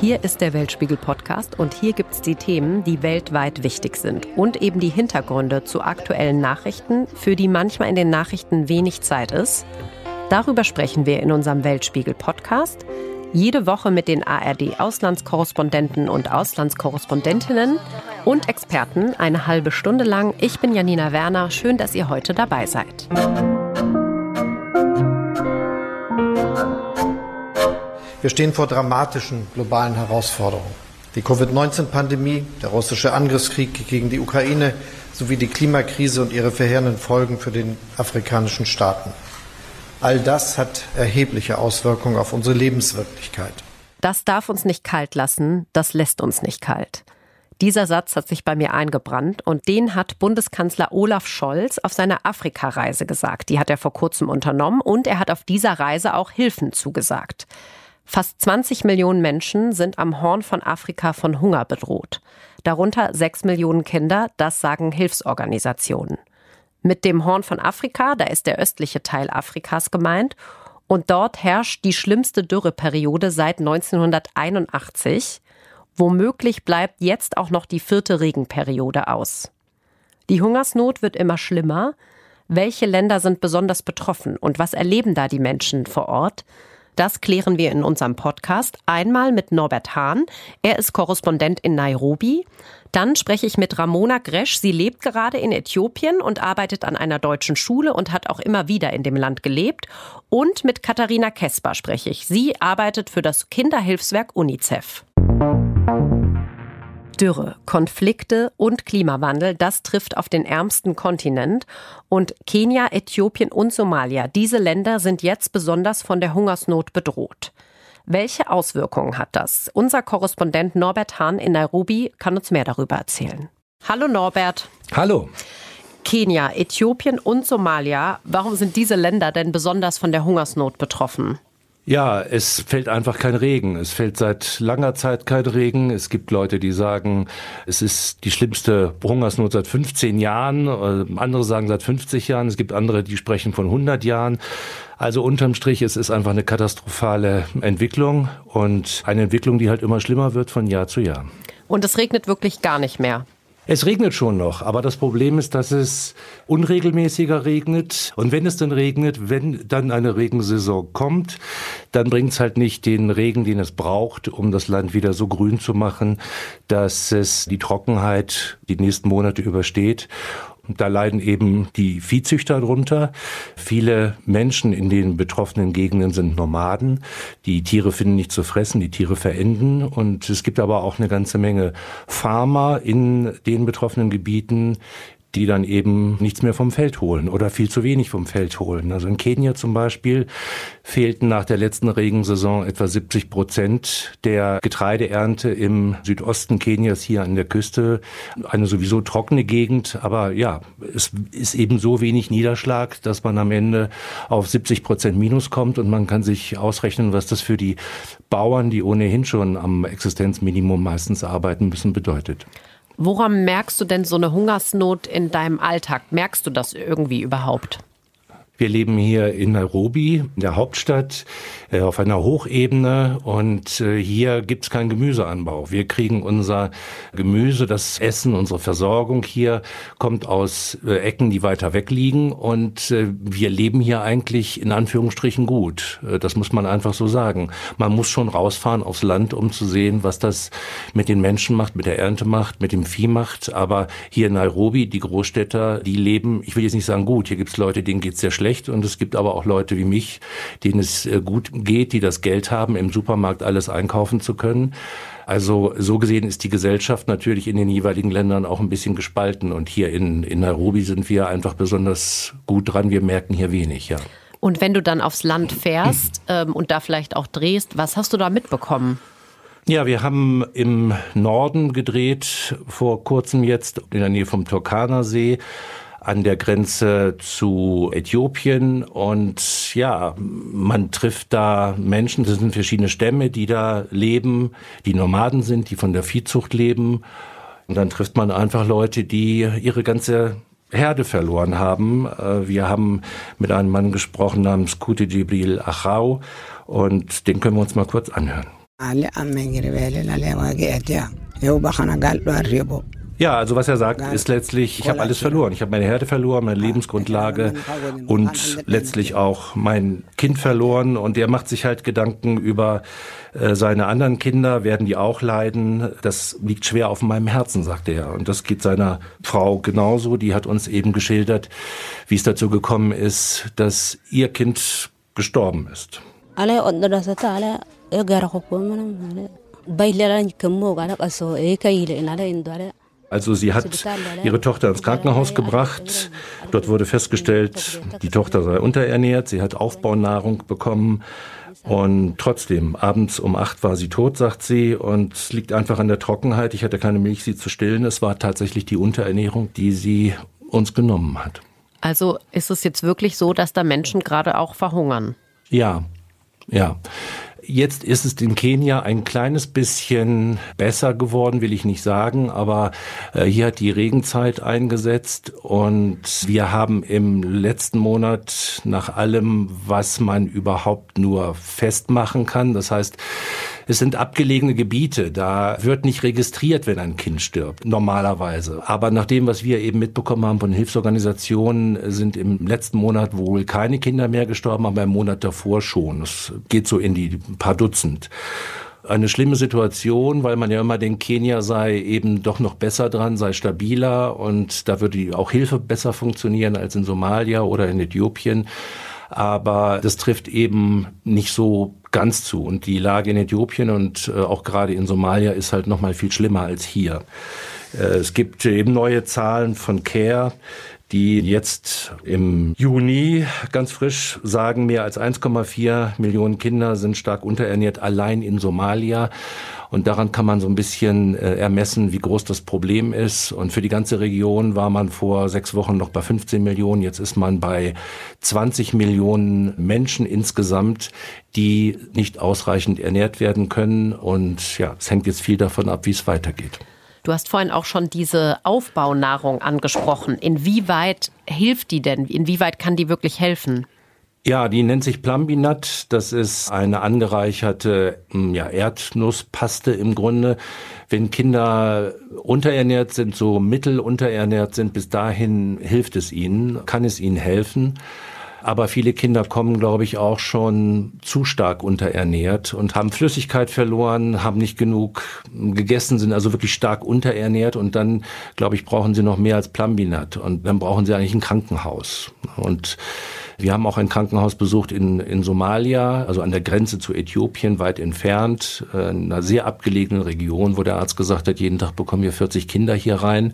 Hier ist der Weltspiegel Podcast und hier gibt es die Themen, die weltweit wichtig sind und eben die Hintergründe zu aktuellen Nachrichten, für die manchmal in den Nachrichten wenig Zeit ist. Darüber sprechen wir in unserem Weltspiegel Podcast. Jede Woche mit den ARD-Auslandskorrespondenten und Auslandskorrespondentinnen und Experten eine halbe Stunde lang. Ich bin Janina Werner. Schön, dass ihr heute dabei seid. Wir stehen vor dramatischen globalen Herausforderungen. Die Covid-19-Pandemie, der russische Angriffskrieg gegen die Ukraine sowie die Klimakrise und ihre verheerenden Folgen für den afrikanischen Staaten. All das hat erhebliche Auswirkungen auf unsere Lebenswirklichkeit. Das darf uns nicht kalt lassen, das lässt uns nicht kalt. Dieser Satz hat sich bei mir eingebrannt und den hat Bundeskanzler Olaf Scholz auf seiner Afrikareise gesagt. Die hat er vor kurzem unternommen und er hat auf dieser Reise auch Hilfen zugesagt. Fast 20 Millionen Menschen sind am Horn von Afrika von Hunger bedroht. Darunter 6 Millionen Kinder, das sagen Hilfsorganisationen. Mit dem Horn von Afrika, da ist der östliche Teil Afrikas gemeint, und dort herrscht die schlimmste Dürreperiode seit 1981. Womöglich bleibt jetzt auch noch die vierte Regenperiode aus. Die Hungersnot wird immer schlimmer. Welche Länder sind besonders betroffen und was erleben da die Menschen vor Ort? Das klären wir in unserem Podcast. Einmal mit Norbert Hahn. Er ist Korrespondent in Nairobi. Dann spreche ich mit Ramona Gresch. Sie lebt gerade in Äthiopien und arbeitet an einer deutschen Schule und hat auch immer wieder in dem Land gelebt. Und mit Katharina Kesper spreche ich. Sie arbeitet für das Kinderhilfswerk UNICEF. Dürre, Konflikte und Klimawandel, das trifft auf den ärmsten Kontinent. Und Kenia, Äthiopien und Somalia, diese Länder sind jetzt besonders von der Hungersnot bedroht. Welche Auswirkungen hat das? Unser Korrespondent Norbert Hahn in Nairobi kann uns mehr darüber erzählen. Hallo Norbert. Hallo. Kenia, Äthiopien und Somalia, warum sind diese Länder denn besonders von der Hungersnot betroffen? Ja, es fällt einfach kein Regen. Es fällt seit langer Zeit kein Regen. Es gibt Leute, die sagen, es ist die schlimmste Hungersnot seit 15 Jahren. Äh, andere sagen seit 50 Jahren. Es gibt andere, die sprechen von 100 Jahren. Also unterm Strich, es ist einfach eine katastrophale Entwicklung und eine Entwicklung, die halt immer schlimmer wird von Jahr zu Jahr. Und es regnet wirklich gar nicht mehr. Es regnet schon noch, aber das Problem ist, dass es unregelmäßiger regnet. Und wenn es dann regnet, wenn dann eine Regensaison kommt, dann bringt es halt nicht den Regen, den es braucht, um das Land wieder so grün zu machen, dass es die Trockenheit die nächsten Monate übersteht. Da leiden eben die Viehzüchter drunter. Viele Menschen in den betroffenen Gegenden sind Nomaden. Die Tiere finden nicht zu fressen, die Tiere verenden. Und es gibt aber auch eine ganze Menge Farmer in den betroffenen Gebieten, die dann eben nichts mehr vom Feld holen oder viel zu wenig vom Feld holen. Also in Kenia zum Beispiel fehlten nach der letzten Regensaison etwa 70 Prozent der Getreideernte im Südosten Kenias hier an der Küste. Eine sowieso trockene Gegend, aber ja, es ist eben so wenig Niederschlag, dass man am Ende auf 70 Prozent Minus kommt und man kann sich ausrechnen, was das für die Bauern, die ohnehin schon am Existenzminimum meistens arbeiten müssen, bedeutet. Woran merkst du denn so eine Hungersnot in deinem Alltag? Merkst du das irgendwie überhaupt? Wir leben hier in Nairobi, in der Hauptstadt, äh, auf einer Hochebene und äh, hier gibt's keinen Gemüseanbau. Wir kriegen unser Gemüse, das Essen, unsere Versorgung hier kommt aus äh, Ecken, die weiter weg liegen und wir leben hier eigentlich in Anführungsstrichen gut. Das muss man einfach so sagen. Man muss schon rausfahren aufs Land, um zu sehen, was das mit den Menschen macht, mit der Ernte macht, mit dem Vieh macht. Aber hier in Nairobi, die Großstädter, die leben, ich will jetzt nicht sagen gut, hier gibt's Leute, denen geht's sehr schlecht schlecht und es gibt aber auch Leute wie mich, denen es äh, gut geht, die das Geld haben, im Supermarkt alles einkaufen zu können. Also so gesehen ist die Gesellschaft natürlich in den jeweiligen Ländern auch ein bisschen gespalten und hier in, in Nairobi sind wir einfach besonders gut dran. Wir merken hier wenig, ja. Und wenn du dann aufs Land fährst ähm, und da vielleicht auch drehst, was hast du da mitbekommen? Ja, wir haben im Norden gedreht, vor kurzem jetzt in der Nähe vom Turkana See an der Grenze zu Äthiopien. Und ja, man trifft da Menschen, das sind verschiedene Stämme, die da leben, die Nomaden sind, die von der Viehzucht leben. Und dann trifft man einfach Leute, die ihre ganze Herde verloren haben. Äh, wir haben mit einem Mann gesprochen namens Kute Jibril Achau. Und den können wir uns mal kurz anhören. Ja, also was er sagt, ist letztlich, ich habe alles verloren. Ich habe meine Herde verloren, meine Lebensgrundlage und letztlich auch mein Kind verloren. Und er macht sich halt Gedanken über äh, seine anderen Kinder, werden die auch leiden. Das liegt schwer auf meinem Herzen, sagt er. Und das geht seiner Frau genauso. Die hat uns eben geschildert, wie es dazu gekommen ist, dass ihr Kind gestorben ist. Also sie hat ihre Tochter ins Krankenhaus gebracht. Dort wurde festgestellt, die Tochter sei unterernährt. Sie hat Aufbaunahrung bekommen. Und trotzdem, abends um acht war sie tot, sagt sie. Und es liegt einfach an der Trockenheit. Ich hatte keine Milch, sie zu stillen. Es war tatsächlich die Unterernährung, die sie uns genommen hat. Also ist es jetzt wirklich so, dass da Menschen gerade auch verhungern? Ja, ja. Jetzt ist es in Kenia ein kleines bisschen besser geworden, will ich nicht sagen, aber äh, hier hat die Regenzeit eingesetzt und wir haben im letzten Monat nach allem, was man überhaupt nur festmachen kann, das heißt, es sind abgelegene Gebiete, da wird nicht registriert, wenn ein Kind stirbt, normalerweise. Aber nach dem, was wir eben mitbekommen haben von Hilfsorganisationen, sind im letzten Monat wohl keine Kinder mehr gestorben, aber im Monat davor schon. Es geht so in die paar Dutzend eine schlimme Situation, weil man ja immer denkt, Kenia sei eben doch noch besser dran, sei stabiler und da würde auch Hilfe besser funktionieren als in Somalia oder in Äthiopien. Aber das trifft eben nicht so ganz zu. Und die Lage in Äthiopien und äh, auch gerade in Somalia ist halt noch mal viel schlimmer als hier. Äh, es gibt eben neue Zahlen von CARE, die jetzt im Juni ganz frisch sagen, mehr als 1,4 Millionen Kinder sind stark unterernährt allein in Somalia. Und daran kann man so ein bisschen äh, ermessen, wie groß das Problem ist. Und für die ganze Region war man vor sechs Wochen noch bei 15 Millionen. Jetzt ist man bei 20 Millionen Menschen insgesamt, die nicht ausreichend ernährt werden können. Und ja, es hängt jetzt viel davon ab, wie es weitergeht. Du hast vorhin auch schon diese Aufbaunahrung angesprochen. Inwieweit hilft die denn? Inwieweit kann die wirklich helfen? Ja, die nennt sich Plambinat. Das ist eine angereicherte hm, ja, Erdnusspaste im Grunde. Wenn Kinder unterernährt sind, so mittelunterernährt sind, bis dahin hilft es ihnen, kann es ihnen helfen. Aber viele Kinder kommen, glaube ich, auch schon zu stark unterernährt und haben Flüssigkeit verloren, haben nicht genug gegessen, sind also wirklich stark unterernährt und dann, glaube ich, brauchen sie noch mehr als Plambinat und dann brauchen sie eigentlich ein Krankenhaus. Und wir haben auch ein Krankenhaus besucht in, in Somalia, also an der Grenze zu Äthiopien, weit entfernt, äh, in einer sehr abgelegenen Region, wo der Arzt gesagt hat, jeden Tag bekommen wir 40 Kinder hier rein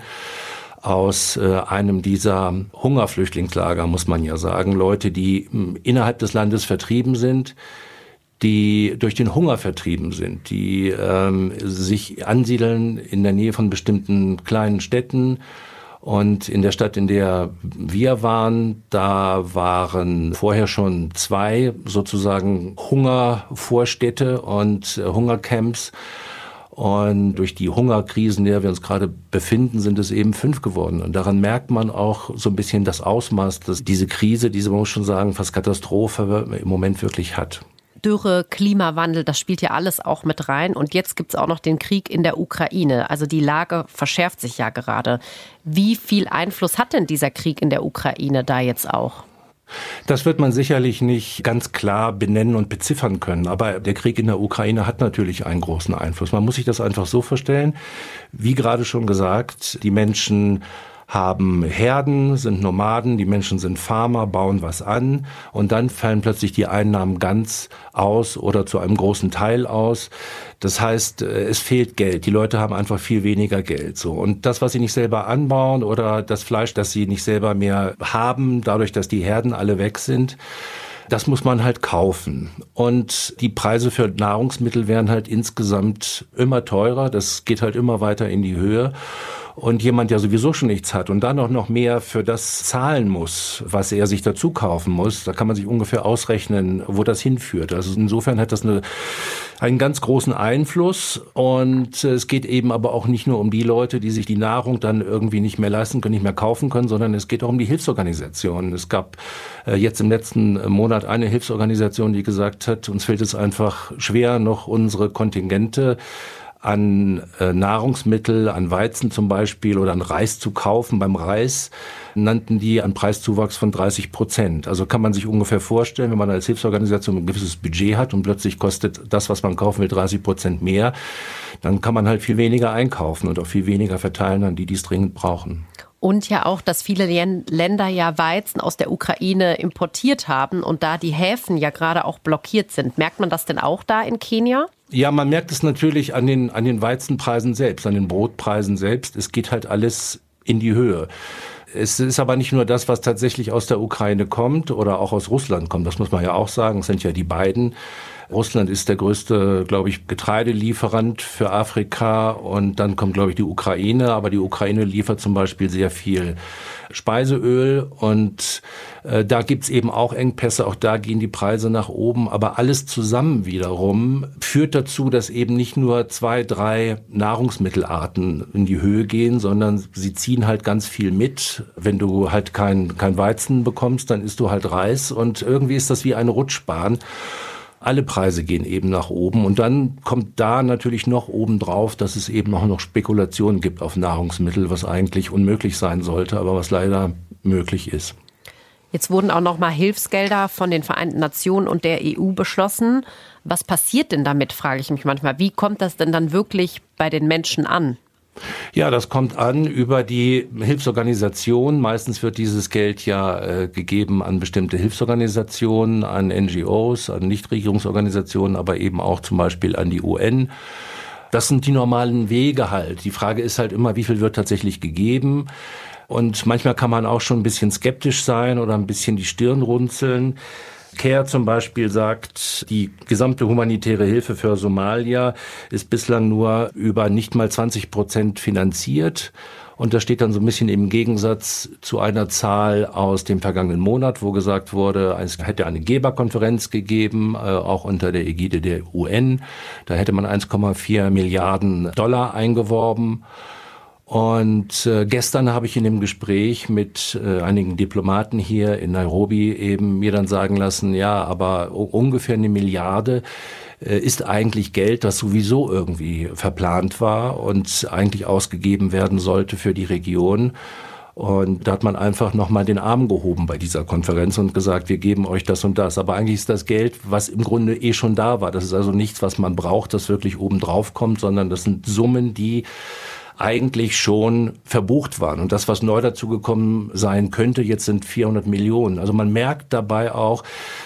aus äh, einem dieser Hungerflüchtlingslager, muss man ja sagen. Leute, die hm, innerhalb des Landes vertrieben sind, die durch den Hunger vertrieben sind, die ähm, sich ansiedeln in der Nähe von bestimmten kleinen Städten. Und in der Stadt, in der wir waren, da waren vorher schon zwei sozusagen Hungervorstädte und äh, Hungercamps. Und durch die Hungerkrisen, in der wir uns gerade befinden, sind es eben fünf geworden. Und daran merkt man auch so ein bisschen das Ausmaß, dass diese Krise, diese, man muss schon sagen, fast Katastrophe im Moment wirklich hat. Dürre, Klimawandel, das spielt ja alles auch mit rein. Und jetzt gibt es auch noch den Krieg in der Ukraine. Also die Lage verschärft sich ja gerade. Wie viel Einfluss hat denn dieser Krieg in der Ukraine da jetzt auch? Das wird man sicherlich nicht ganz klar benennen und beziffern können. Aber der Krieg in der Ukraine hat natürlich einen großen Einfluss. Man muss sich das einfach so vorstellen. Wie gerade schon gesagt, die Menschen haben Herden, sind Nomaden, die Menschen sind Farmer, bauen was an und dann fallen plötzlich die Einnahmen ganz aus oder zu einem großen Teil aus. Das heißt, äh, es fehlt Geld. Die Leute haben einfach viel weniger Geld. So und das, was sie nicht selber anbauen oder das Fleisch, das sie nicht selber mehr haben, dadurch, dass die Herden alle weg sind, das muss man halt kaufen. Und die Preise für Nahrungsmittel werden halt insgesamt immer teurer. Das geht halt immer weiter in die Höhe. Und jemand, der sowieso schon nichts hat und dann auch noch mehr für das zahlen muss, was er sich dazu kaufen muss, da kann man sich ungefähr ausrechnen, wo das hinführt. Also insofern hat das eine, einen ganz großen Einfluss und es geht eben aber auch nicht nur um die Leute, die sich die Nahrung dann irgendwie nicht mehr leisten können, nicht mehr kaufen können, sondern es geht auch um die Hilfsorganisationen. Es gab äh, jetzt im letzten Monat eine Hilfsorganisation, die gesagt hat, uns fällt es einfach schwer, noch unsere Kontingente an äh, Nahrungsmittel, an Weizen zum Beispiel oder an Reis zu kaufen. Beim Reis nannten die einen Preiszuwachs von 30 Prozent. Also kann man sich ungefähr vorstellen, wenn man als Hilfsorganisation ein gewisses Budget hat und plötzlich kostet das, was man kaufen will, 30 Prozent mehr, dann kann man halt viel weniger einkaufen und auch viel weniger verteilen an die, die es dringend brauchen. Und ja auch, dass viele Länder ja Weizen aus der Ukraine importiert haben und da die Häfen ja gerade auch blockiert sind. Merkt man das denn auch da in Kenia? Ja, man merkt es natürlich an den, an den Weizenpreisen selbst, an den Brotpreisen selbst. Es geht halt alles in die Höhe. Es ist aber nicht nur das, was tatsächlich aus der Ukraine kommt oder auch aus Russland kommt. Das muss man ja auch sagen. Es sind ja die beiden. Russland ist der größte, glaube ich, Getreidelieferant für Afrika und dann kommt, glaube ich, die Ukraine. Aber die Ukraine liefert zum Beispiel sehr viel Speiseöl und äh, da gibt's eben auch Engpässe, auch da gehen die Preise nach oben. Aber alles zusammen wiederum führt dazu, dass eben nicht nur zwei, drei Nahrungsmittelarten in die Höhe gehen, sondern sie ziehen halt ganz viel mit. Wenn du halt kein, kein Weizen bekommst, dann isst du halt Reis und irgendwie ist das wie eine Rutschbahn. Alle Preise gehen eben nach oben und dann kommt da natürlich noch oben drauf, dass es eben auch noch Spekulationen gibt auf Nahrungsmittel, was eigentlich unmöglich sein sollte, aber was leider möglich ist. Jetzt wurden auch noch mal Hilfsgelder von den Vereinten Nationen und der EU beschlossen. Was passiert denn damit, frage ich mich manchmal. Wie kommt das denn dann wirklich bei den Menschen an? Ja, das kommt an über die Hilfsorganisation. Meistens wird dieses Geld ja äh, gegeben an bestimmte Hilfsorganisationen, an NGOs, an Nichtregierungsorganisationen, aber eben auch zum Beispiel an die UN. Das sind die normalen Wege halt. Die Frage ist halt immer, wie viel wird tatsächlich gegeben? Und manchmal kann man auch schon ein bisschen skeptisch sein oder ein bisschen die Stirn runzeln. CARE zum Beispiel sagt, die gesamte humanitäre Hilfe für Somalia ist bislang nur über nicht mal 20 Prozent finanziert. Und das steht dann so ein bisschen im Gegensatz zu einer Zahl aus dem vergangenen Monat, wo gesagt wurde, es hätte eine Geberkonferenz gegeben, äh, auch unter der Ägide der UN. Da hätte man 1,4 Milliarden Dollar eingeworben. Und äh, gestern habe ich in dem Gespräch mit äh, einigen Diplomaten hier in Nairobi eben mir dann sagen lassen, ja, aber ungefähr eine Milliarde äh, ist eigentlich Geld, das sowieso irgendwie verplant war und eigentlich ausgegeben werden sollte für die Region. Und da hat man einfach nochmal den Arm gehoben bei dieser Konferenz und gesagt, wir geben euch das und das. Aber eigentlich ist das Geld, was im Grunde eh schon da war. Das ist also nichts, was man braucht, das wirklich oben drauf kommt, sondern das sind Summen, die eigentlich schon verbucht waren. Und das, was neu dazugekommen sein könnte, jetzt sind 400 Millionen. Also man merkt dabei auch,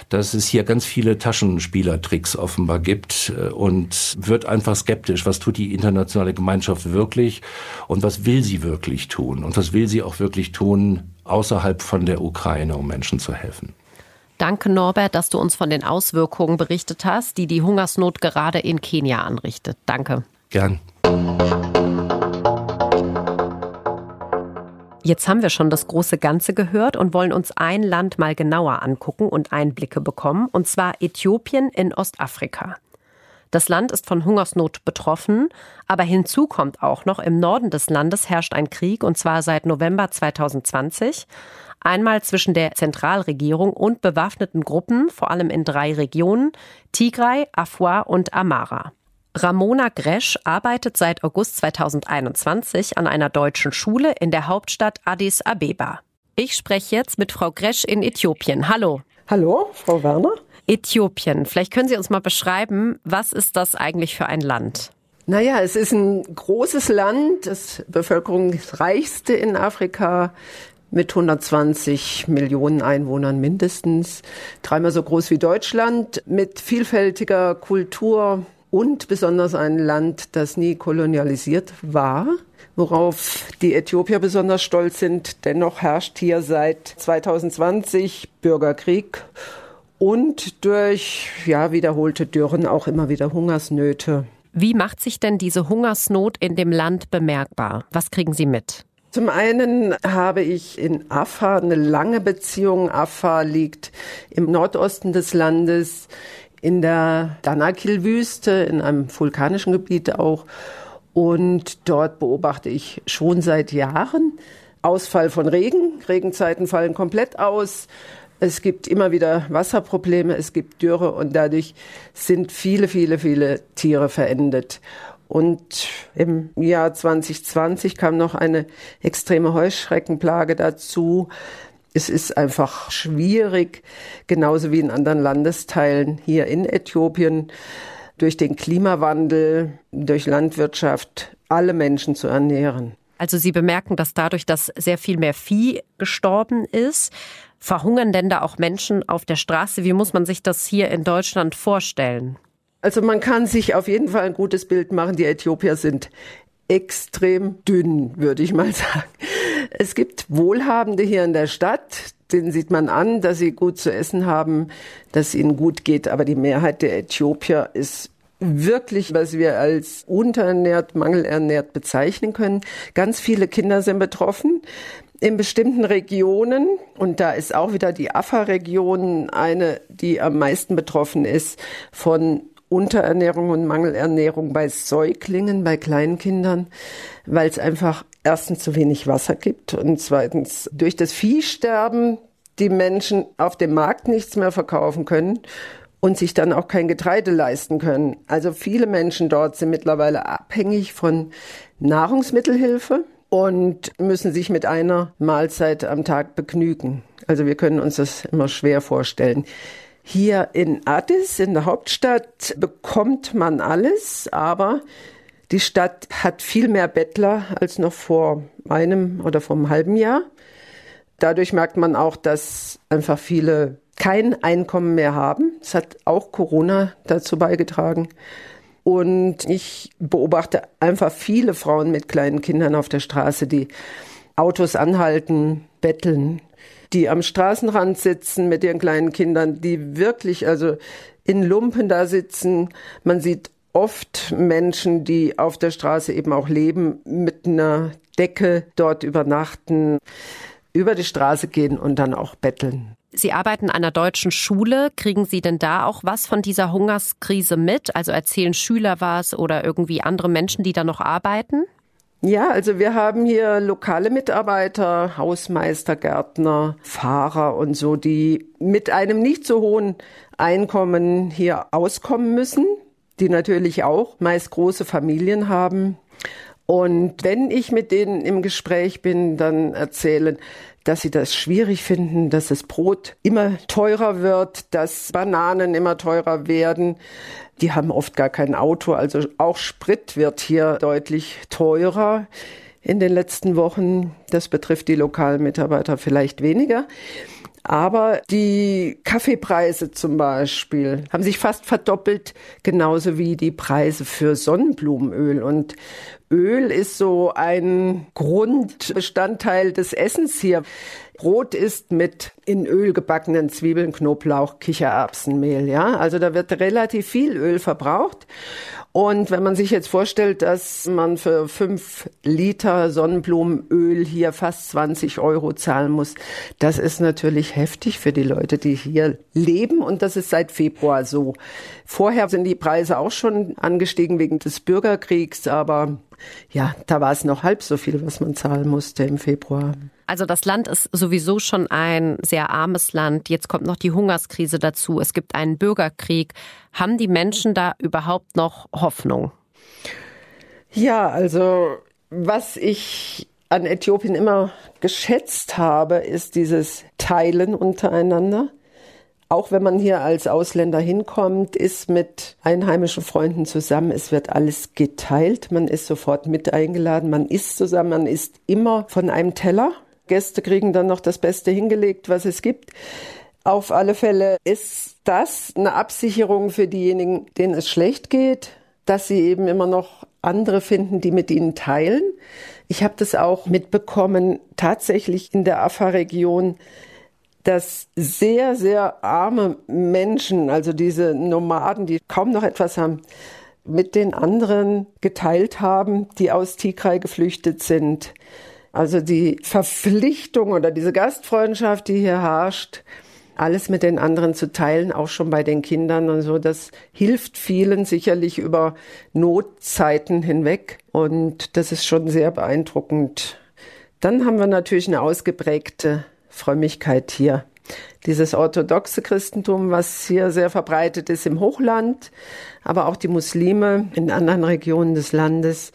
dass es hier ganz viele Taschenspielertricks offenbar gibt äh, und wird einfach skeptisch. Was tut die internationale Gemeinschaft wirklich und was will sie wirklich tun? Und was will sie auch wirklich tun außerhalb von der Ukraine, um Menschen zu helfen? Danke, Norbert, dass du uns von den Auswirkungen berichtet hast, die die Hungersnot gerade in Kenia anrichtet. Danke. Gern. Jetzt haben wir schon das große Ganze gehört und wollen uns ein Land mal genauer angucken und Einblicke bekommen, und zwar Äthiopien in Ostafrika. Das Land ist von Hungersnot betroffen, aber hinzu kommt auch noch, im Norden des Landes herrscht ein Krieg, und zwar seit November 2020. Einmal zwischen der Zentralregierung und bewaffneten Gruppen, vor allem in drei Regionen, Tigray, Afua und Amara. Ramona Gresch arbeitet seit August 2021 an einer deutschen Schule in der Hauptstadt Addis Abeba. Ich spreche jetzt mit Frau Gresch in Äthiopien. Hallo. Hallo, Frau Werner. Äthiopien. Vielleicht können Sie uns mal beschreiben, was ist das eigentlich für ein Land? Naja, es ist ein großes Land, das bevölkerungsreichste in Afrika mit 120 Millionen Einwohnern mindestens, dreimal so groß wie Deutschland, mit vielfältiger Kultur, und besonders ein Land, das nie kolonialisiert war, worauf die Äthiopier besonders stolz sind. Dennoch herrscht hier seit 2020 Bürgerkrieg und durch ja, wiederholte Dürren auch immer wieder Hungersnöte. Wie macht sich denn diese Hungersnot in dem Land bemerkbar? Was kriegen Sie mit? Zum einen habe ich in Afar eine lange Beziehung. Afar liegt im Nordosten des Landes in der Danakil-Wüste, in einem vulkanischen Gebiet auch. Und dort beobachte ich schon seit Jahren Ausfall von Regen. Regenzeiten fallen komplett aus. Es gibt immer wieder Wasserprobleme, es gibt Dürre und dadurch sind viele, viele, viele Tiere verendet. Und im Jahr 2020 kam noch eine extreme Heuschreckenplage dazu. Es ist einfach schwierig, genauso wie in anderen Landesteilen hier in Äthiopien, durch den Klimawandel, durch Landwirtschaft alle Menschen zu ernähren. Also Sie bemerken, dass dadurch, dass sehr viel mehr Vieh gestorben ist, verhungern denn da auch Menschen auf der Straße? Wie muss man sich das hier in Deutschland vorstellen? Also man kann sich auf jeden Fall ein gutes Bild machen. Die Äthiopier sind extrem dünn, würde ich mal sagen. Es gibt Wohlhabende hier in der Stadt, denen sieht man an, dass sie gut zu essen haben, dass ihnen gut geht. Aber die Mehrheit der Äthiopier ist wirklich, was wir als unterernährt, mangelernährt bezeichnen können. Ganz viele Kinder sind betroffen. In bestimmten Regionen, und da ist auch wieder die Afar-Region eine, die am meisten betroffen ist von Unterernährung und Mangelernährung bei Säuglingen, bei Kleinkindern, weil es einfach erstens zu wenig Wasser gibt und zweitens durch das Viehsterben die Menschen auf dem Markt nichts mehr verkaufen können und sich dann auch kein Getreide leisten können. Also viele Menschen dort sind mittlerweile abhängig von Nahrungsmittelhilfe und müssen sich mit einer Mahlzeit am Tag begnügen. Also wir können uns das immer schwer vorstellen. Hier in Addis, in der Hauptstadt, bekommt man alles, aber die Stadt hat viel mehr Bettler als noch vor einem oder vor einem halben Jahr. Dadurch merkt man auch, dass einfach viele kein Einkommen mehr haben. Es hat auch Corona dazu beigetragen. Und ich beobachte einfach viele Frauen mit kleinen Kindern auf der Straße, die Autos anhalten, betteln, die am Straßenrand sitzen mit ihren kleinen Kindern, die wirklich also in Lumpen da sitzen. Man sieht oft Menschen, die auf der Straße eben auch leben, mit einer Decke dort übernachten, über die Straße gehen und dann auch betteln. Sie arbeiten an einer deutschen Schule. Kriegen Sie denn da auch was von dieser Hungerskrise mit? Also erzählen Schüler was oder irgendwie andere Menschen, die da noch arbeiten? Ja, also wir haben hier lokale Mitarbeiter, Hausmeister, Gärtner, Fahrer und so, die mit einem nicht so hohen Einkommen hier auskommen müssen, die natürlich auch meist große Familien haben. Und wenn ich mit denen im Gespräch bin, dann erzählen, dass sie das schwierig finden, dass das Brot immer teurer wird, dass Bananen immer teurer werden. Die haben oft gar kein Auto, also auch Sprit wird hier deutlich teurer in den letzten Wochen. Das betrifft die lokalen Mitarbeiter vielleicht weniger. Aber die Kaffeepreise zum Beispiel haben sich fast verdoppelt, genauso wie die Preise für Sonnenblumenöl. Und Öl ist so ein Grundbestandteil des Essens hier. Brot ist mit in Öl gebackenen Zwiebeln, Knoblauch, Kichererbsenmehl, ja. Also da wird relativ viel Öl verbraucht. Und wenn man sich jetzt vorstellt, dass man für fünf Liter Sonnenblumenöl hier fast 20 Euro zahlen muss, das ist natürlich heftig für die Leute, die hier leben. Und das ist seit Februar so. Vorher sind die Preise auch schon angestiegen wegen des Bürgerkriegs, aber ja, da war es noch halb so viel, was man zahlen musste im Februar. Also das Land ist sowieso schon ein sehr armes Land. Jetzt kommt noch die Hungerskrise dazu. Es gibt einen Bürgerkrieg. Haben die Menschen da überhaupt noch Hoffnung? Ja, also was ich an Äthiopien immer geschätzt habe, ist dieses Teilen untereinander auch wenn man hier als Ausländer hinkommt, ist mit einheimischen Freunden zusammen. Es wird alles geteilt. Man ist sofort mit eingeladen. Man isst zusammen. Man isst immer von einem Teller. Gäste kriegen dann noch das Beste hingelegt, was es gibt. Auf alle Fälle ist das eine Absicherung für diejenigen, denen es schlecht geht, dass sie eben immer noch andere finden, die mit ihnen teilen. Ich habe das auch mitbekommen, tatsächlich in der Afar-Region, dass sehr, sehr arme Menschen, also diese Nomaden, die kaum noch etwas haben, mit den anderen geteilt haben, die aus Tigray geflüchtet sind. Also die Verpflichtung oder diese Gastfreundschaft, die hier herrscht, alles mit den anderen zu teilen, auch schon bei den Kindern und so, das hilft vielen sicherlich über Notzeiten hinweg und das ist schon sehr beeindruckend. Dann haben wir natürlich eine ausgeprägte Frömmigkeit hier. Dieses orthodoxe Christentum, was hier sehr verbreitet ist im Hochland, aber auch die Muslime in anderen Regionen des Landes,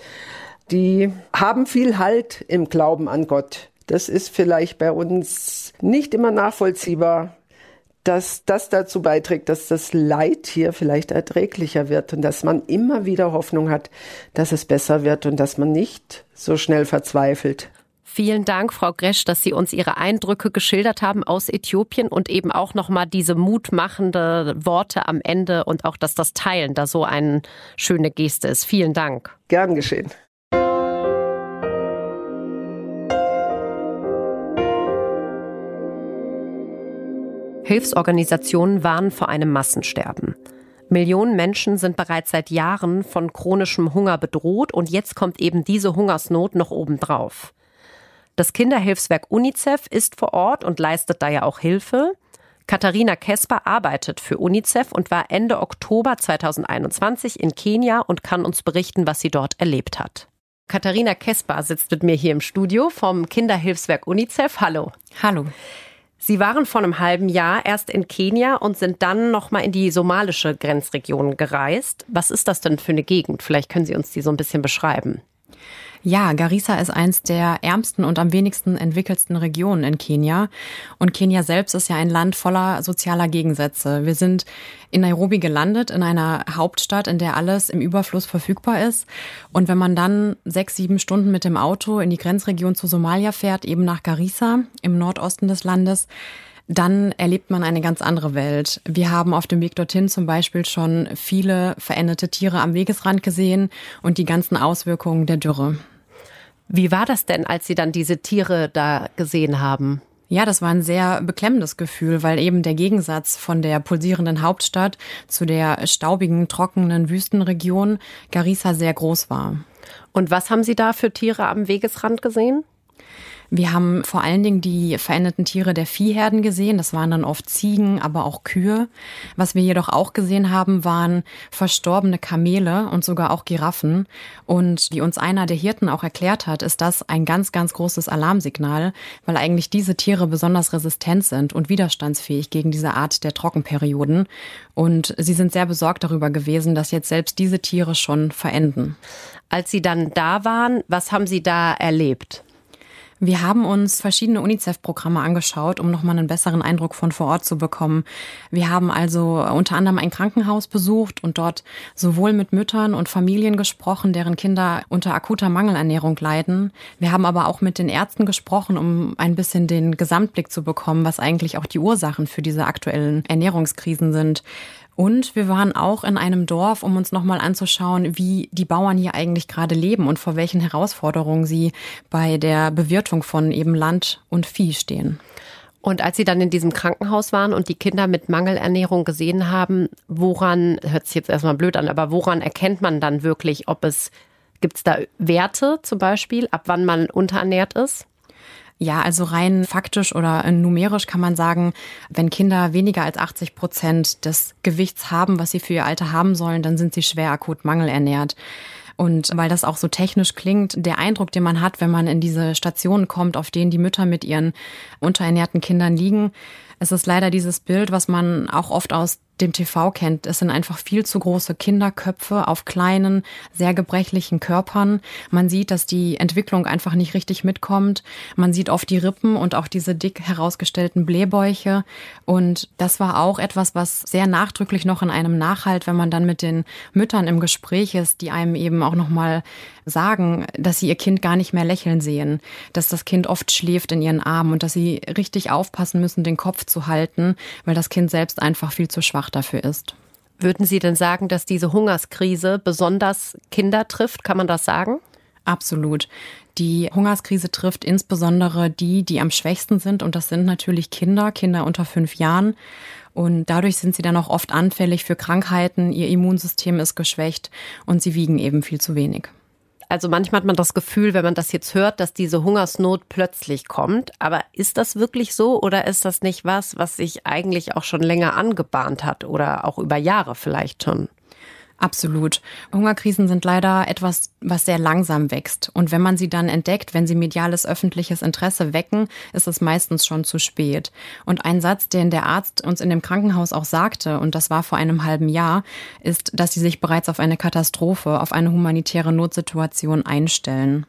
die haben viel Halt im Glauben an Gott. Das ist vielleicht bei uns nicht immer nachvollziehbar, dass das dazu beiträgt, dass das Leid hier vielleicht erträglicher wird und dass man immer wieder Hoffnung hat, dass es besser wird und dass man nicht so schnell verzweifelt. Vielen Dank, Frau Gresch, dass Sie uns Ihre Eindrücke geschildert haben aus Äthiopien und eben auch nochmal diese mutmachende Worte am Ende und auch, dass das Teilen da so eine schöne Geste ist. Vielen Dank. Gern geschehen. Hilfsorganisationen warnen vor einem Massensterben. Millionen Menschen sind bereits seit Jahren von chronischem Hunger bedroht und jetzt kommt eben diese Hungersnot noch obendrauf. Das Kinderhilfswerk UNICEF ist vor Ort und leistet da ja auch Hilfe. Katharina Kesper arbeitet für UNICEF und war Ende Oktober 2021 in Kenia und kann uns berichten, was sie dort erlebt hat. Katharina Kesper sitzt mit mir hier im Studio vom Kinderhilfswerk UNICEF. Hallo. Hallo. Sie waren vor einem halben Jahr erst in Kenia und sind dann nochmal in die somalische Grenzregion gereist. Was ist das denn für eine Gegend? Vielleicht können Sie uns die so ein bisschen beschreiben. Ja, Garissa ist eins der ärmsten und am wenigsten entwickelsten Regionen in Kenia. Und Kenia selbst ist ja ein Land voller sozialer Gegensätze. Wir sind in Nairobi gelandet, in einer Hauptstadt, in der alles im Überfluss verfügbar ist. Und wenn man dann sechs, sieben Stunden mit dem Auto in die Grenzregion zu Somalia fährt, eben nach Garissa im Nordosten des Landes, dann erlebt man eine ganz andere Welt. Wir haben auf dem Weg dorthin zum Beispiel schon viele veränderte Tiere am Wegesrand gesehen und die ganzen Auswirkungen der Dürre. Wie war das denn, als Sie dann diese Tiere da gesehen haben? Ja, das war ein sehr beklemmendes Gefühl, weil eben der Gegensatz von der pulsierenden Hauptstadt zu der staubigen, trockenen Wüstenregion Garissa sehr groß war. Und was haben Sie da für Tiere am Wegesrand gesehen? Wir haben vor allen Dingen die veränderten Tiere der Viehherden gesehen. Das waren dann oft Ziegen, aber auch Kühe. Was wir jedoch auch gesehen haben, waren verstorbene Kamele und sogar auch Giraffen. Und wie uns einer der Hirten auch erklärt hat, ist das ein ganz, ganz großes Alarmsignal, weil eigentlich diese Tiere besonders resistent sind und widerstandsfähig gegen diese Art der Trockenperioden. Und sie sind sehr besorgt darüber gewesen, dass jetzt selbst diese Tiere schon verenden. Als Sie dann da waren, was haben Sie da erlebt? Wir haben uns verschiedene UNICEF-Programme angeschaut, um nochmal einen besseren Eindruck von vor Ort zu bekommen. Wir haben also unter anderem ein Krankenhaus besucht und dort sowohl mit Müttern und Familien gesprochen, deren Kinder unter akuter Mangelernährung leiden. Wir haben aber auch mit den Ärzten gesprochen, um ein bisschen den Gesamtblick zu bekommen, was eigentlich auch die Ursachen für diese aktuellen Ernährungskrisen sind. Und wir waren auch in einem Dorf, um uns nochmal anzuschauen, wie die Bauern hier eigentlich gerade leben und vor welchen Herausforderungen sie bei der Bewirtung von eben Land und Vieh stehen. Und als Sie dann in diesem Krankenhaus waren und die Kinder mit Mangelernährung gesehen haben, woran, hört sich jetzt erstmal blöd an, aber woran erkennt man dann wirklich, ob es, gibt es da Werte zum Beispiel, ab wann man unterernährt ist? Ja, also rein faktisch oder numerisch kann man sagen, wenn Kinder weniger als 80 Prozent des Gewichts haben, was sie für ihr Alter haben sollen, dann sind sie schwer akut mangelernährt. Und weil das auch so technisch klingt, der Eindruck, den man hat, wenn man in diese Stationen kommt, auf denen die Mütter mit ihren unterernährten Kindern liegen, es ist leider dieses Bild, was man auch oft aus dem TV kennt. Es sind einfach viel zu große Kinderköpfe auf kleinen, sehr gebrechlichen Körpern. Man sieht, dass die Entwicklung einfach nicht richtig mitkommt. Man sieht oft die Rippen und auch diese dick herausgestellten Blähbäuche. Und das war auch etwas, was sehr nachdrücklich noch in einem nachhalt, wenn man dann mit den Müttern im Gespräch ist, die einem eben auch nochmal sagen, dass sie ihr Kind gar nicht mehr lächeln sehen, dass das Kind oft schläft in ihren Armen und dass sie richtig aufpassen müssen, den Kopf zu halten, weil das Kind selbst einfach viel zu schwach dafür ist. Würden Sie denn sagen, dass diese Hungerskrise besonders Kinder trifft? Kann man das sagen? Absolut. Die Hungerskrise trifft insbesondere die, die am schwächsten sind. Und das sind natürlich Kinder, Kinder unter fünf Jahren. Und dadurch sind sie dann auch oft anfällig für Krankheiten, ihr Immunsystem ist geschwächt und sie wiegen eben viel zu wenig. Also manchmal hat man das Gefühl, wenn man das jetzt hört, dass diese Hungersnot plötzlich kommt. Aber ist das wirklich so oder ist das nicht was, was sich eigentlich auch schon länger angebahnt hat oder auch über Jahre vielleicht schon? Absolut. Hungerkrisen sind leider etwas, was sehr langsam wächst. Und wenn man sie dann entdeckt, wenn sie mediales öffentliches Interesse wecken, ist es meistens schon zu spät. Und ein Satz, den der Arzt uns in dem Krankenhaus auch sagte, und das war vor einem halben Jahr, ist, dass sie sich bereits auf eine Katastrophe, auf eine humanitäre Notsituation einstellen.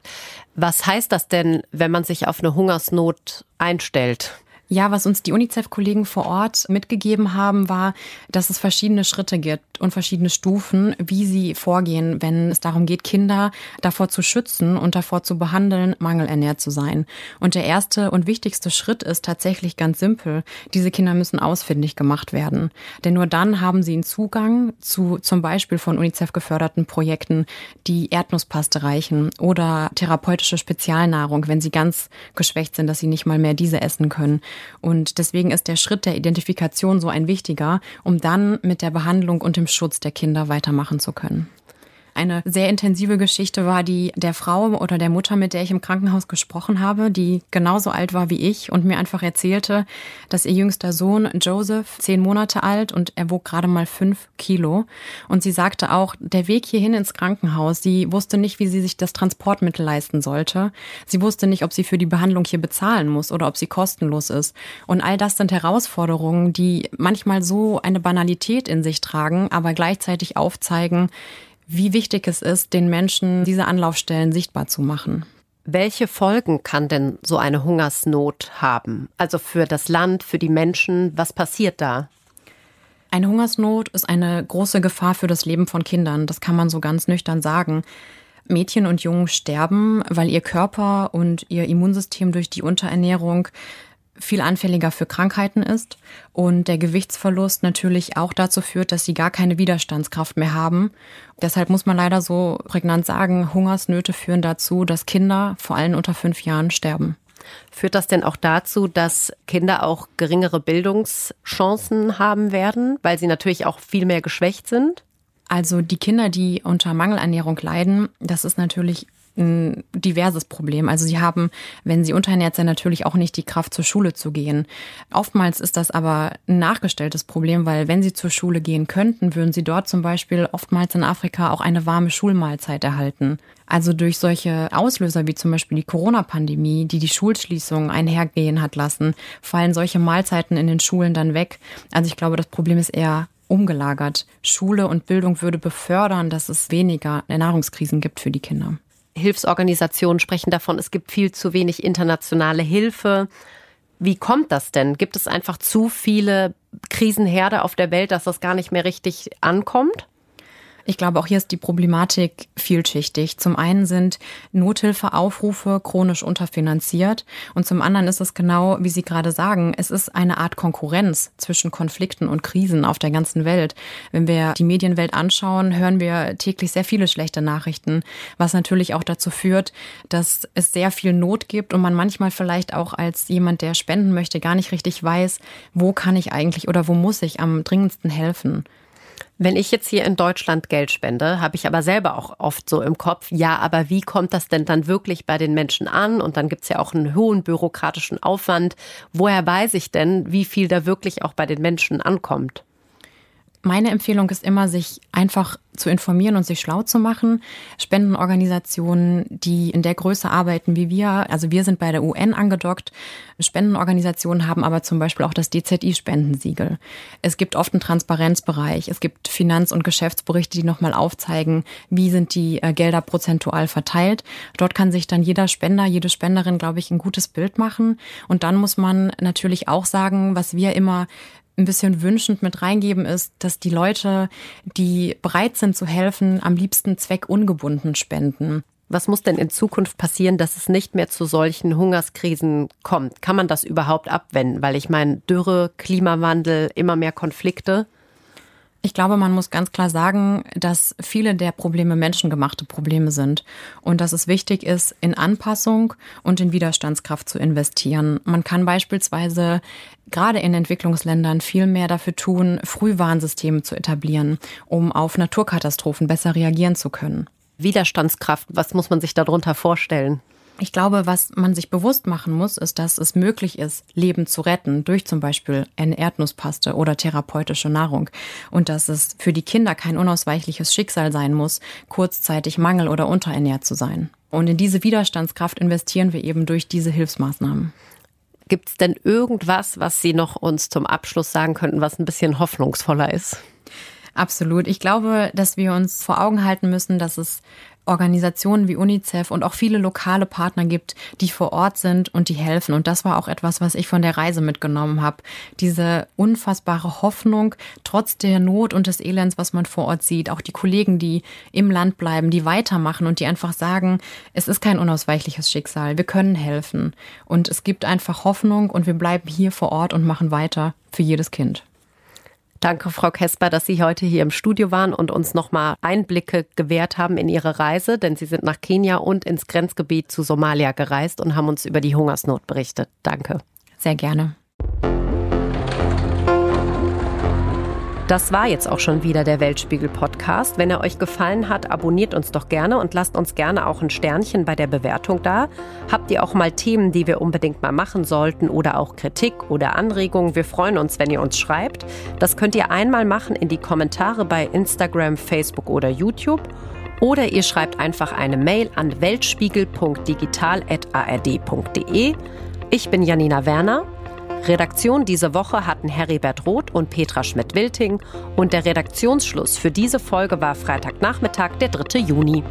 Was heißt das denn, wenn man sich auf eine Hungersnot einstellt? Ja, was uns die UNICEF-Kollegen vor Ort mitgegeben haben, war, dass es verschiedene Schritte gibt und verschiedene Stufen, wie sie vorgehen, wenn es darum geht, Kinder davor zu schützen und davor zu behandeln, mangelernährt zu sein. Und der erste und wichtigste Schritt ist tatsächlich ganz simpel. Diese Kinder müssen ausfindig gemacht werden. Denn nur dann haben sie einen Zugang zu zum Beispiel von UNICEF geförderten Projekten, die Erdnusspaste reichen oder therapeutische Spezialnahrung, wenn sie ganz geschwächt sind, dass sie nicht mal mehr diese essen können. Und deswegen ist der Schritt der Identifikation so ein wichtiger, um dann mit der Behandlung und dem Schutz der Kinder weitermachen zu können. Eine sehr intensive Geschichte war die der Frau oder der Mutter, mit der ich im Krankenhaus gesprochen habe, die genauso alt war wie ich und mir einfach erzählte, dass ihr jüngster Sohn Joseph zehn Monate alt und er wog gerade mal fünf Kilo. Und sie sagte auch, der Weg hierhin ins Krankenhaus, sie wusste nicht, wie sie sich das Transportmittel leisten sollte. Sie wusste nicht, ob sie für die Behandlung hier bezahlen muss oder ob sie kostenlos ist. Und all das sind Herausforderungen, die manchmal so eine Banalität in sich tragen, aber gleichzeitig aufzeigen, wie wichtig es ist, den Menschen diese Anlaufstellen sichtbar zu machen. Welche Folgen kann denn so eine Hungersnot haben? Also für das Land, für die Menschen, was passiert da? Eine Hungersnot ist eine große Gefahr für das Leben von Kindern, das kann man so ganz nüchtern sagen. Mädchen und Jungen sterben, weil ihr Körper und ihr Immunsystem durch die Unterernährung viel anfälliger für Krankheiten ist und der Gewichtsverlust natürlich auch dazu führt, dass sie gar keine Widerstandskraft mehr haben. Deshalb muss man leider so prägnant sagen, Hungersnöte führen dazu, dass Kinder vor allem unter fünf Jahren sterben. Führt das denn auch dazu, dass Kinder auch geringere Bildungschancen haben werden, weil sie natürlich auch viel mehr geschwächt sind? Also die Kinder, die unter Mangelernährung leiden, das ist natürlich ein diverses Problem. Also sie haben, wenn sie unterernährt sind, natürlich auch nicht die Kraft, zur Schule zu gehen. Oftmals ist das aber ein nachgestelltes Problem, weil wenn sie zur Schule gehen könnten, würden sie dort zum Beispiel oftmals in Afrika auch eine warme Schulmahlzeit erhalten. Also durch solche Auslöser wie zum Beispiel die Corona-Pandemie, die die Schulschließung einhergehen hat lassen, fallen solche Mahlzeiten in den Schulen dann weg. Also ich glaube, das Problem ist eher umgelagert. Schule und Bildung würde befördern, dass es weniger Ernährungskrisen gibt für die Kinder. Hilfsorganisationen sprechen davon, es gibt viel zu wenig internationale Hilfe. Wie kommt das denn? Gibt es einfach zu viele Krisenherde auf der Welt, dass das gar nicht mehr richtig ankommt? Ich glaube, auch hier ist die Problematik vielschichtig. Zum einen sind Nothilfeaufrufe chronisch unterfinanziert und zum anderen ist es genau, wie Sie gerade sagen, es ist eine Art Konkurrenz zwischen Konflikten und Krisen auf der ganzen Welt. Wenn wir die Medienwelt anschauen, hören wir täglich sehr viele schlechte Nachrichten, was natürlich auch dazu führt, dass es sehr viel Not gibt und man manchmal vielleicht auch als jemand, der spenden möchte, gar nicht richtig weiß, wo kann ich eigentlich oder wo muss ich am dringendsten helfen. Wenn ich jetzt hier in Deutschland Geld spende, habe ich aber selber auch oft so im Kopf, ja, aber wie kommt das denn dann wirklich bei den Menschen an? Und dann gibt es ja auch einen hohen bürokratischen Aufwand. Woher weiß ich denn, wie viel da wirklich auch bei den Menschen ankommt? Meine Empfehlung ist immer, sich einfach zu informieren und sich schlau zu machen. Spendenorganisationen, die in der Größe arbeiten wie wir, also wir sind bei der UN angedockt. Spendenorganisationen haben aber zum Beispiel auch das DZI-Spendensiegel. Es gibt oft einen Transparenzbereich. Es gibt Finanz- und Geschäftsberichte, die nochmal aufzeigen, wie sind die äh, Gelder prozentual verteilt. Dort kann sich dann jeder Spender, jede Spenderin, glaube ich, ein gutes Bild machen. Und dann muss man natürlich auch sagen, was wir immer ein bisschen wünschend mit reingeben, ist, dass die Leute, die bereit sind zu helfen, am liebsten zweckungebunden spenden. Was muss denn in Zukunft passieren, dass es nicht mehr zu solchen Hungerskrisen kommt? Kann man das überhaupt abwenden? Weil ich meine, Dürre, Klimawandel, immer mehr Konflikte. Ich glaube, man muss ganz klar sagen, dass viele der Probleme menschengemachte Probleme sind und dass es wichtig ist, in Anpassung und in Widerstandskraft zu investieren. Man kann beispielsweise gerade in Entwicklungsländern viel mehr dafür tun, Frühwarnsysteme zu etablieren, um auf Naturkatastrophen besser reagieren zu können. Widerstandskraft, was muss man sich darunter vorstellen? Ich glaube, was man sich bewusst machen muss, ist, dass es möglich ist, Leben zu retten durch zum Beispiel eine Erdnusspaste oder therapeutische Nahrung. Und dass es für die Kinder kein unausweichliches Schicksal sein muss, kurzzeitig mangel- oder unterernährt zu sein. Und in diese Widerstandskraft investieren wir eben durch diese Hilfsmaßnahmen. Gibt es denn irgendwas, was Sie noch uns zum Abschluss sagen könnten, was ein bisschen hoffnungsvoller ist? Absolut. Ich glaube, dass wir uns vor Augen halten müssen, dass es Organisationen wie UNICEF und auch viele lokale Partner gibt, die vor Ort sind und die helfen. Und das war auch etwas, was ich von der Reise mitgenommen habe. Diese unfassbare Hoffnung, trotz der Not und des Elends, was man vor Ort sieht. Auch die Kollegen, die im Land bleiben, die weitermachen und die einfach sagen, es ist kein unausweichliches Schicksal. Wir können helfen. Und es gibt einfach Hoffnung und wir bleiben hier vor Ort und machen weiter für jedes Kind. Danke, Frau Kesper, dass Sie heute hier im Studio waren und uns nochmal Einblicke gewährt haben in Ihre Reise, denn Sie sind nach Kenia und ins Grenzgebiet zu Somalia gereist und haben uns über die Hungersnot berichtet. Danke. Sehr gerne. Das war jetzt auch schon wieder der Weltspiegel-Podcast. Wenn er euch gefallen hat, abonniert uns doch gerne und lasst uns gerne auch ein Sternchen bei der Bewertung da. Habt ihr auch mal Themen, die wir unbedingt mal machen sollten oder auch Kritik oder Anregungen? Wir freuen uns, wenn ihr uns schreibt. Das könnt ihr einmal machen in die Kommentare bei Instagram, Facebook oder YouTube. Oder ihr schreibt einfach eine Mail an weltspiegel.digital.ard.de. Ich bin Janina Werner. Redaktion diese Woche hatten Heribert Roth und Petra Schmidt-Wilting und der Redaktionsschluss für diese Folge war Freitagnachmittag, der 3. Juni.